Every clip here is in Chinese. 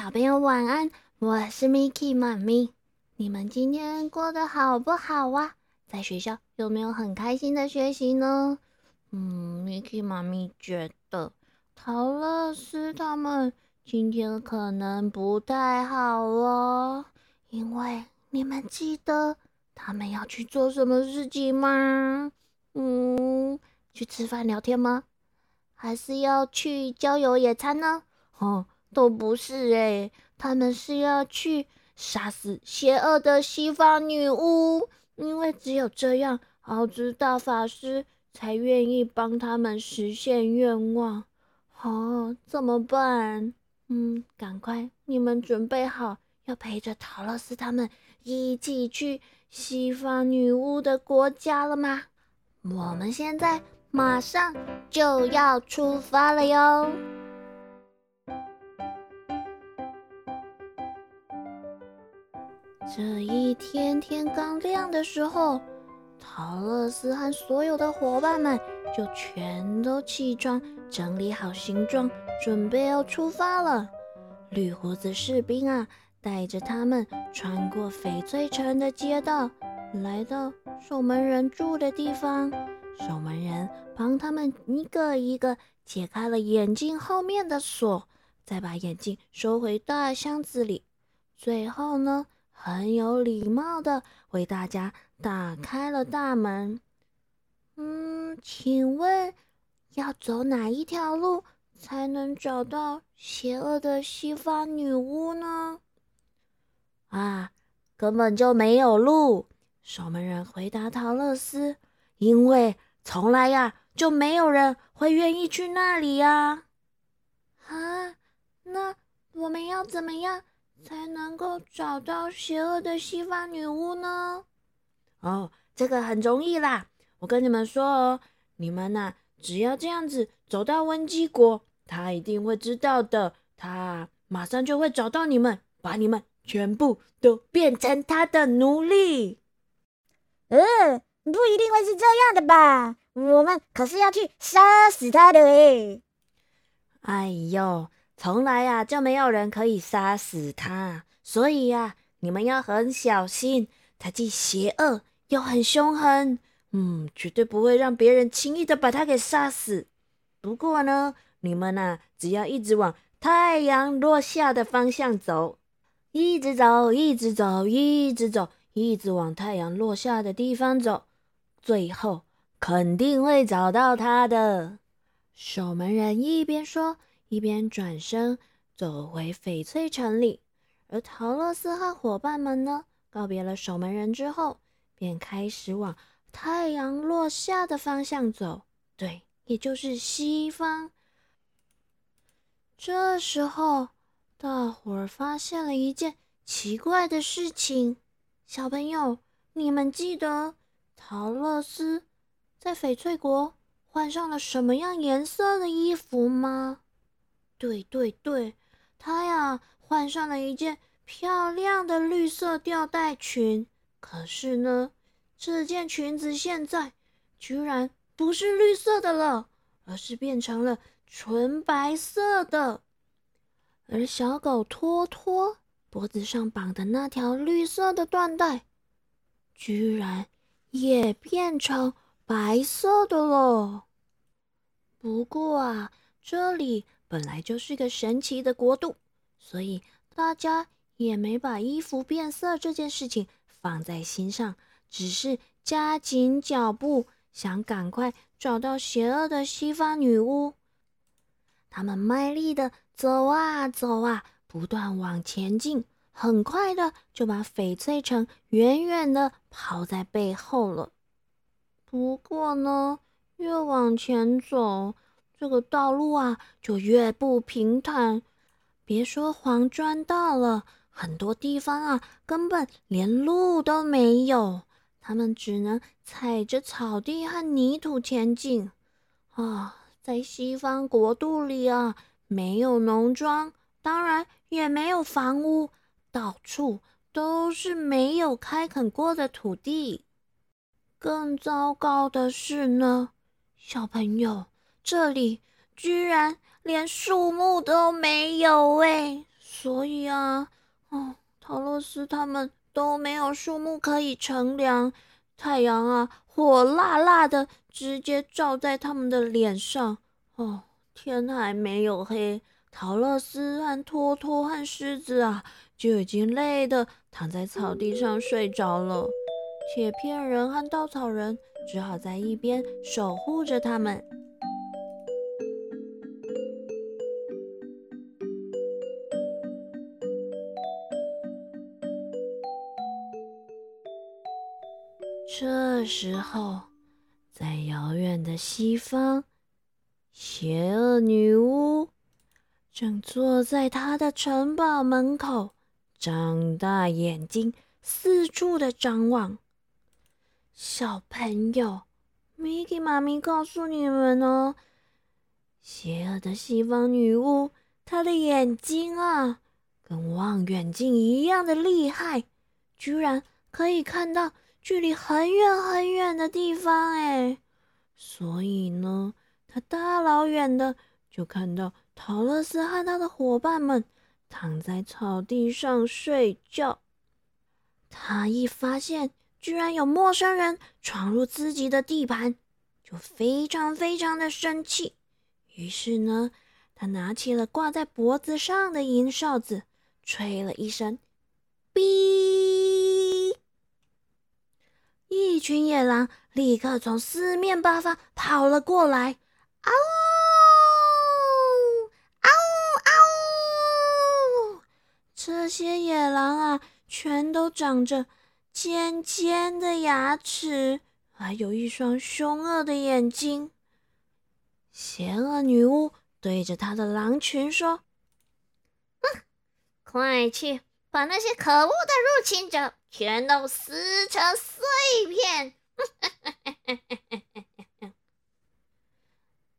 小朋友晚安，我是 Mickey 妈咪。你们今天过得好不好啊？在学校有没有很开心的学习呢？嗯，Mickey 妈咪觉得陶乐斯他们今天可能不太好哦，因为你们记得他们要去做什么事情吗？嗯，去吃饭聊天吗？还是要去郊游野餐呢？哦，都不是诶，他们是要去杀死邪恶的西方女巫，因为只有这样，奥兹大法师才愿意帮他们实现愿望。哦，怎么办？嗯，赶快，你们准备好要陪着陶乐斯他们一起去西方女巫的国家了吗？我们现在马上就要出发了哟！这一天天刚亮的时候，陶乐斯和所有的伙伴们就全都起床，整理好行装，准备要出发了。绿胡子士兵啊，带着他们穿过翡翠城的街道，来到守门人住的地方。守门人帮他们一个一个解开了眼镜后面的锁，再把眼镜收回大箱子里。最后呢？很有礼貌的为大家打开了大门。嗯，请问要走哪一条路才能找到邪恶的西方女巫呢？啊，根本就没有路。守门人回答陶乐斯：“因为从来呀就没有人会愿意去那里呀。”啊，那我们要怎么样？才能够找到邪恶的西方女巫呢？哦，这个很容易啦！我跟你们说哦，你们呐，只要这样子走到温基国，他一定会知道的。他马上就会找到你们，把你们全部都变成他的奴隶。嗯，不一定会是这样的吧？我们可是要去杀死他的诶。哎呦！从来呀就没有人可以杀死他，所以呀你们要很小心。他既邪恶又很凶狠，嗯，绝对不会让别人轻易的把他给杀死。不过呢，你们呐只要一直往太阳落下的方向走，一直走，一直走，一直走，一直往太阳落下的地方走，最后肯定会找到他的。守门人一边说。一边转身走回翡翠城里，而陶乐斯和伙伴们呢，告别了守门人之后，便开始往太阳落下的方向走。对，也就是西方。这时候，大伙儿发现了一件奇怪的事情。小朋友，你们记得陶乐斯在翡翠国换上了什么样颜色的衣服吗？对对对，她呀换上了一件漂亮的绿色吊带裙。可是呢，这件裙子现在居然不是绿色的了，而是变成了纯白色的。而小狗托托脖子上绑的那条绿色的缎带，居然也变成白色的了。不过啊，这里。本来就是个神奇的国度，所以大家也没把衣服变色这件事情放在心上，只是加紧脚步，想赶快找到邪恶的西方女巫。他们卖力的走啊走啊，不断往前进，很快的就把翡翠城远远的抛在背后了。不过呢，越往前走，这个道路啊，就越不平坦。别说黄砖道了，很多地方啊，根本连路都没有。他们只能踩着草地和泥土前进。啊，在西方国度里啊，没有农庄，当然也没有房屋，到处都是没有开垦过的土地。更糟糕的是呢，小朋友。这里居然连树木都没有哎！所以啊，哦，陶乐斯他们都没有树木可以乘凉，太阳啊，火辣辣的，直接照在他们的脸上。哦，天还没有黑，陶乐斯和托托和狮子啊，就已经累的躺在草地上睡着了。铁片人和稻草人只好在一边守护着他们。时候，在遥远的西方，邪恶女巫正坐在她的城堡门口，张大眼睛，四处的张望。小朋友，Miki 妈咪告诉你们哦，邪恶的西方女巫，她的眼睛啊，跟望远镜一样的厉害，居然可以看到。距离很远很远的地方，哎，所以呢，他大老远的就看到陶乐斯和他的伙伴们躺在草地上睡觉。他一发现居然有陌生人闯入自己的地盘，就非常非常的生气。于是呢，他拿起了挂在脖子上的银哨子，吹了一声，哔。一群野狼立刻从四面八方跑了过来，嗷嗷嗷！这些野狼啊，全都长着尖尖的牙齿，还有一双凶恶的眼睛。邪恶女巫对着她的狼群说：“哼，快去把那些可恶的入侵者！”全都撕成碎片！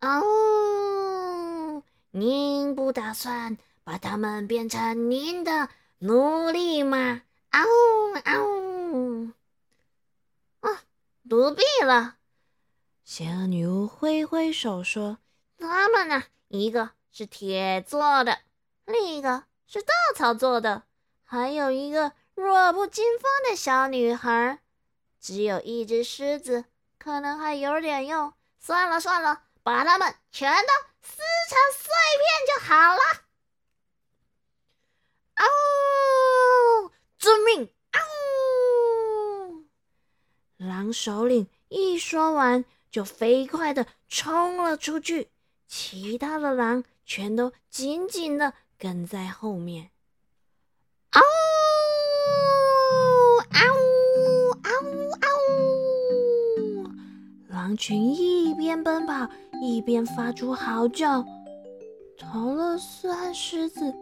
哦，您不打算把他们变成您的奴隶吗？啊呜！啊，不必了。邪恶女巫挥挥手说：“他们呢？一个是铁做的，另一个是稻草做的，还有一个……”弱不禁风的小女孩，只有一只狮子，可能还有点用。算了算了，把它们全都撕成碎片就好了。哦，遵命！哦，狼首领一说完，就飞快的冲了出去，其他的狼全都紧紧的跟在后面。哦。狼群一边奔跑一边发出嚎叫。陶乐斯和狮子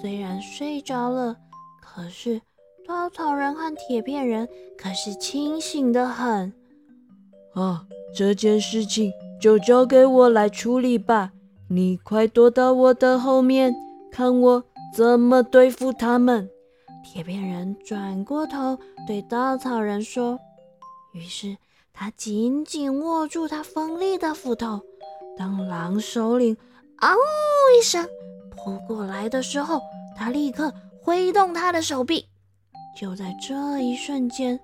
虽然睡着了，可是稻草人和铁片人可是清醒的很。啊，这件事情就交给我来处理吧。你快躲到我的后面，看我怎么对付他们。铁片人转过头对稻草人说，于是。他紧紧握住他锋利的斧头，当狼首领“嗷”一声扑过来的时候，他立刻挥动他的手臂。就在这一瞬间，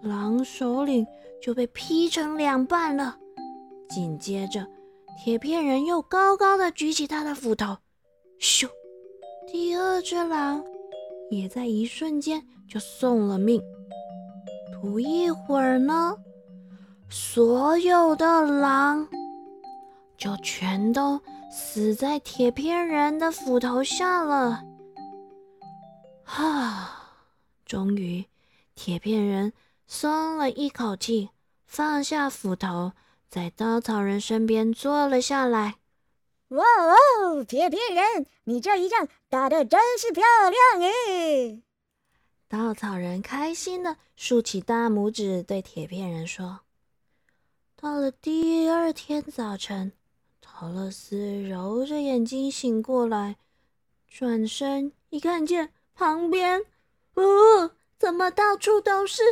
狼首领就被劈成两半了。紧接着，铁片人又高高的举起他的斧头，咻！第二只狼也在一瞬间就送了命。不一会儿呢。所有的狼就全都死在铁片人的斧头下了。哈！终于，铁片人松了一口气，放下斧头，在稻草人身边坐了下来。哇哦，铁片人，你这一仗打得真是漂亮诶！稻草人开心的竖起大拇指，对铁片人说。到了第二天早晨，陶乐斯揉着眼睛醒过来，转身一看见旁边，哦，怎么到处都是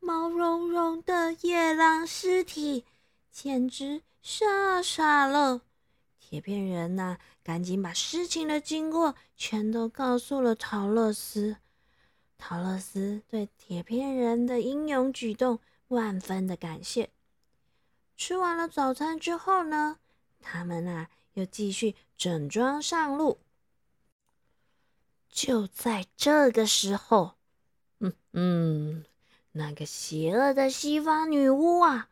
毛茸茸的野狼尸体，简直吓傻了。铁片人呐，赶紧把事情的经过全都告诉了陶乐斯。陶乐斯对铁片人的英勇举动万分的感谢。吃完了早餐之后呢，他们啊又继续整装上路。就在这个时候，嗯嗯，那个邪恶的西方女巫啊，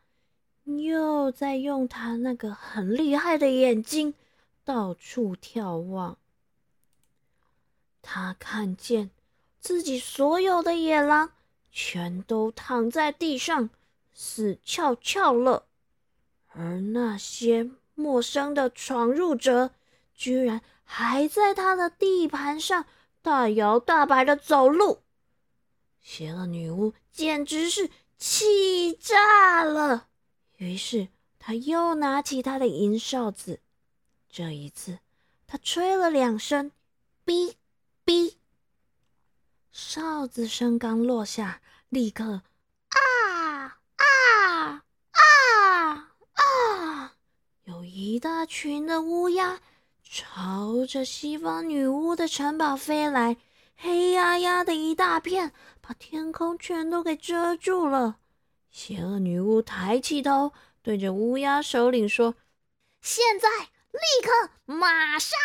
又在用她那个很厉害的眼睛到处眺望。他看见自己所有的野狼全都躺在地上死翘翘了，而那些陌生的闯入者居然还在他的地盘上。大摇大摆的走路，邪恶女巫简直是气炸了。于是，她又拿起她的银哨子，这一次，他吹了两声，哔哔。哨子声刚落下，立刻啊啊啊啊！有一大群的乌鸦。朝着西方女巫的城堡飞来，黑压压的一大片，把天空全都给遮住了。邪恶女巫抬起头，对着乌鸦首领说：“现在，立刻，马上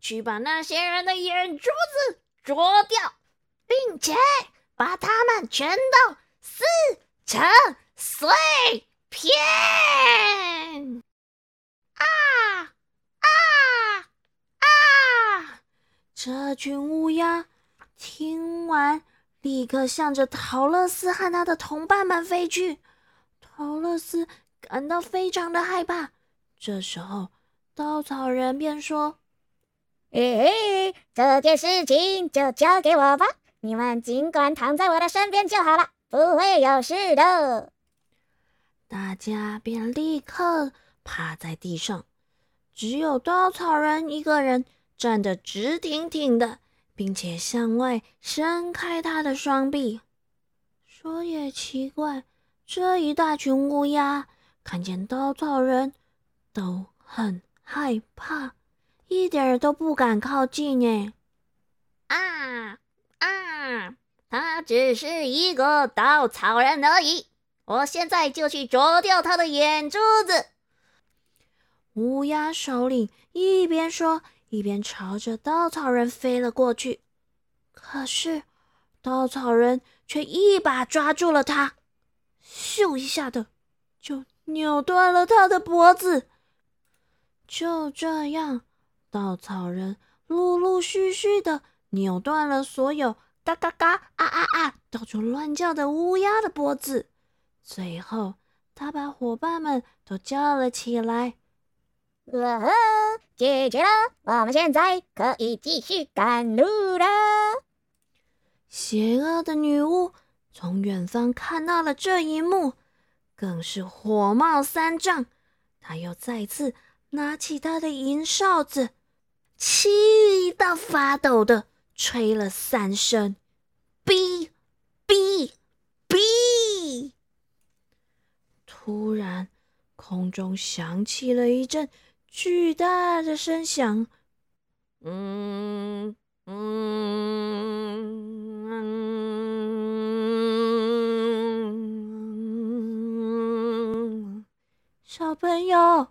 去把那些人的眼珠子啄掉，并且把他们全都撕成碎片。”啊啊啊！这群乌鸦听完，立刻向着陶乐斯和他的同伴们飞去。陶乐斯感到非常的害怕。这时候，稻草人便说：“嘿，这件事情就交给我吧，你们尽管躺在我的身边就好了，不会有事的。”大家便立刻趴在地上，只有稻草人一个人。站得直挺挺的，并且向外伸开他的双臂。说也奇怪，这一大群乌鸦看见稻草人都很害怕，一点儿都不敢靠近。哎，啊啊！他只是一个稻草人而已，我现在就去啄掉他的眼珠子。乌鸦首领一边说。一边朝着稻草人飞了过去，可是稻草人却一把抓住了他，咻一下的就扭断了他的脖子。就这样，稻草人陆陆续续的扭断了所有嘎嘎嘎啊啊啊到处乱叫的乌鸦的脖子。最后，他把伙伴们都叫了起来。哇！解决了，我们现在可以继续赶路了。邪恶的女巫从远方看到了这一幕，更是火冒三丈。她又再次拿起他的银哨子，气到发抖的吹了三声：“哔哔哔！”突然，空中响起了一阵。巨大的声响，嗯嗯，小朋友，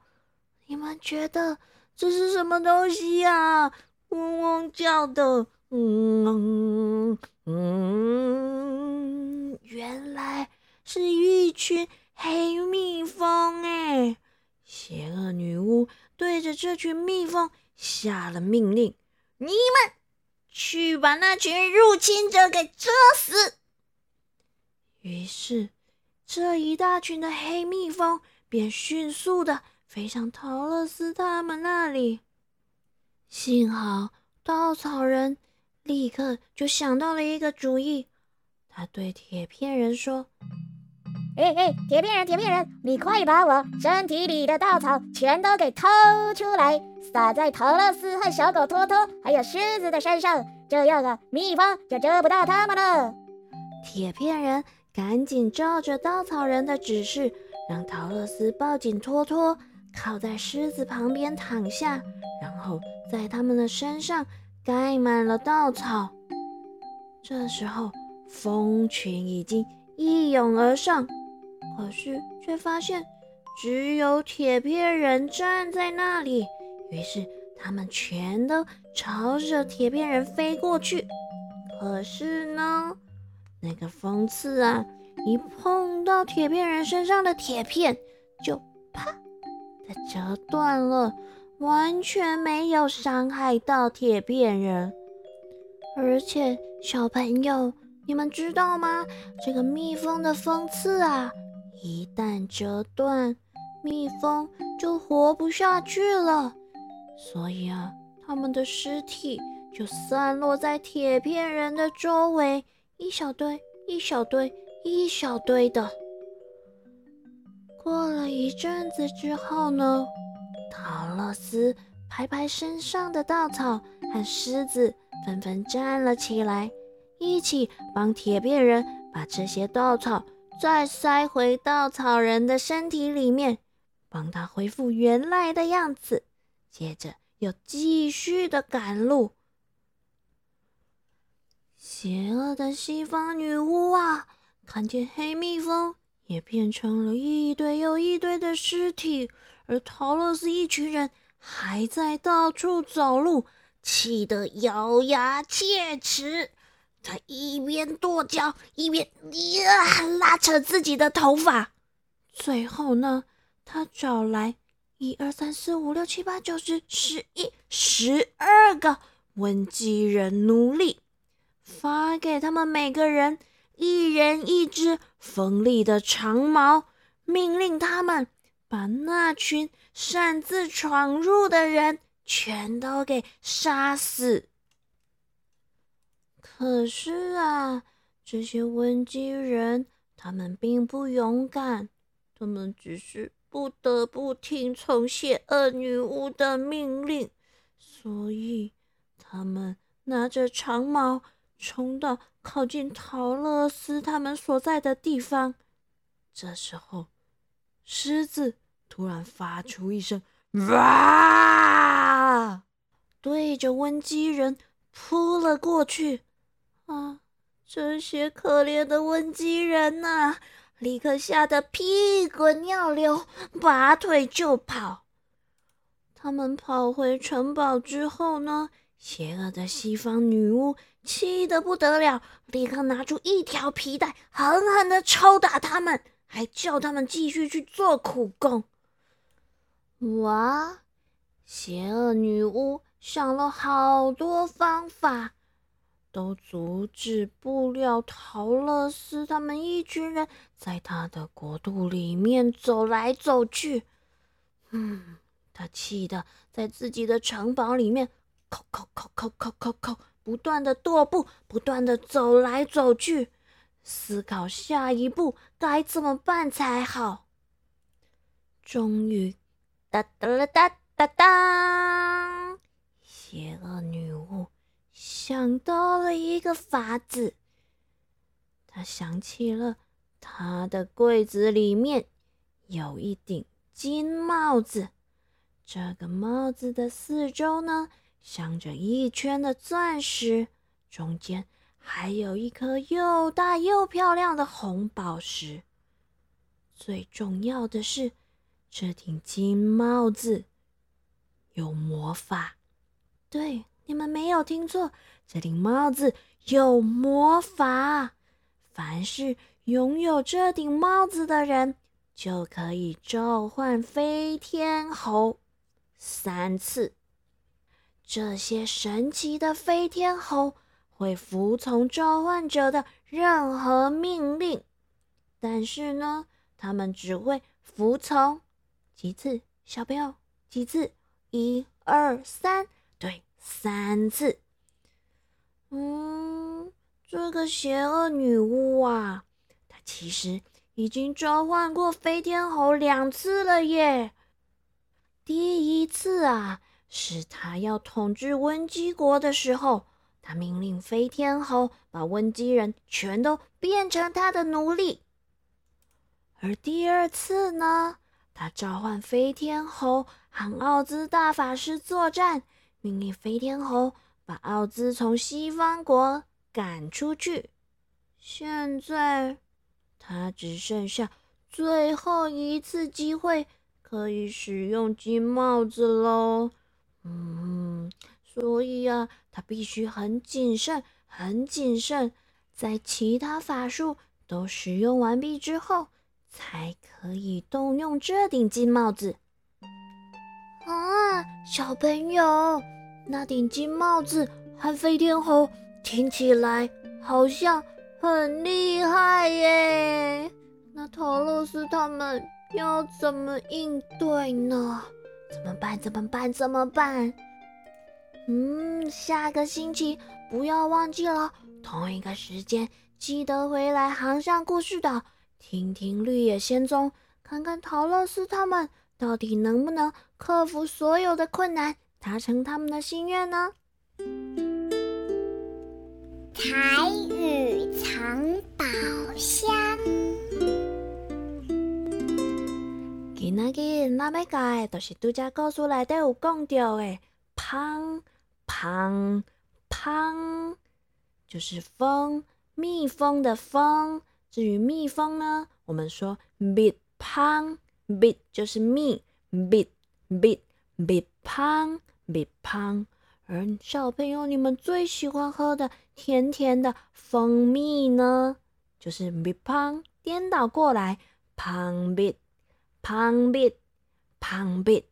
你们觉得这是什么东西呀？嗡嗡叫的，嗯嗯，原来是一群黑蜜蜂哎！邪恶女巫。对着这群蜜蜂下了命令：“你们去把那群入侵者给蛰死。”于是，这一大群的黑蜜蜂便迅速的飞向陶乐斯他们那里。幸好稻草人立刻就想到了一个主意，他对铁片人说。哎哎，铁片人，铁片人，你快把我身体里的稻草全都给偷出来，撒在陶乐斯和小狗托托还有狮子的身上，这样啊，蜜蜂就蛰不到他们了。铁片人赶紧照着稻草人的指示，让陶乐斯抱紧托托，靠在狮子旁边躺下，然后在他们的身上盖满了稻草。这时候，蜂群已经一涌而上，可是却发现只有铁片人站在那里。于是，他们全都朝着铁片人飞过去。可是呢，那个风刺啊，一碰到铁片人身上的铁片，就啪折断了，完全没有伤害到铁片人。而且，小朋友，你们知道吗？这个蜜蜂的蜂刺啊，一旦折断，蜜蜂就活不下去了。所以啊，他们的尸体就散落在铁片人的周围，一小堆、一小堆、一小堆的。过了一阵子之后呢，陶乐斯拍拍身上的稻草，和狮子纷纷站了起来，一起帮铁片人把这些稻草再塞回稻草人的身体里面，帮他恢复原来的样子。接着又继续的赶路。邪恶的西方女巫啊，看见黑蜜蜂也变成了一堆又一堆的尸体，而陶乐斯一群人还在到处走路，气得咬牙切齿。他一边跺脚，一边呀拉扯自己的头发。最后呢，他找来。一二三四五六七八九十十一十二个温基人奴隶，发给他们每个人一人一只锋利的长矛，命令他们把那群擅自闯入的人全都给杀死。可是啊，这些温基人他们并不勇敢，他们只是。不得不听从邪恶女巫的命令，所以他们拿着长矛冲到靠近陶乐斯他们所在的地方。这时候，狮子突然发出一声“哇”，对着温基人扑了过去。啊，这些可怜的温基人呐！立刻吓得屁滚尿流，拔腿就跑。他们跑回城堡之后呢，邪恶的西方女巫气得不得了，立刻拿出一条皮带，狠狠的抽打他们，还叫他们继续去做苦工。哇！邪恶女巫想了好多方法。都阻止不了陶乐斯他们一群人在他的国度里面走来走去。嗯，他气得在自己的城堡里面，扣扣扣扣扣扣扣，不断的踱步，不断的走来走去，思考下一步该怎么办才好。终于，哒哒啦哒哒哒，邪恶女巫。想到了一个法子，她想起了她的柜子里面有一顶金帽子，这个帽子的四周呢镶着一圈的钻石，中间还有一颗又大又漂亮的红宝石。最重要的是，这顶金帽子有魔法。对，你们没有听错。这顶帽子有魔法，凡是拥有这顶帽子的人，就可以召唤飞天猴三次。这些神奇的飞天猴会服从召唤者的任何命令，但是呢，他们只会服从几次？小朋友，几次？一二三，对，三次。嗯，这个邪恶女巫啊，她其实已经召唤过飞天猴两次了耶。第一次啊，是他要统治温基国的时候，他命令飞天猴把温基人全都变成他的奴隶。而第二次呢，他召唤飞天猴和奥兹大法师作战，命令飞天猴把奥兹从西方国赶出去。现在他只剩下最后一次机会可以使用金帽子喽。嗯，所以啊，他必须很谨慎，很谨慎，在其他法术都使用完毕之后。才可以动用这顶金帽子啊，小朋友，那顶金帽子和飞天猴听起来好像很厉害耶。那陶乐斯他们要怎么应对呢？怎么办？怎么办？怎么办？嗯，下个星期不要忘记了，同一个时间记得回来航向故事岛。听听绿野仙踪，看看陶乐斯他们到底能不能克服所有的困难，达成他们的心愿呢？彩雨藏宝箱。今仔日咱要教的，就是拄只故事内底有讲到的“胖胖胖”，就是蜂蜜蜂的蜂。至于蜜蜂呢，我们说 bit 胖 bit 就是蜜 bit bit bit 胖 bit 胖。而小朋友，你们最喜欢喝的甜甜的蜂蜜呢，就是 bit 胖颠倒过来胖 bit 旁边，旁边。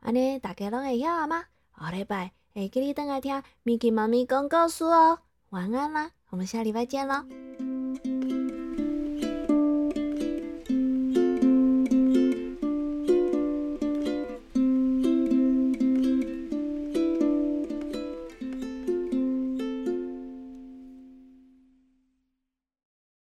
安尼大家拢会晓啊吗？下礼拜会记得等来听 Miki 妈咪讲故事哦。晚安啦，我们下礼拜见喽。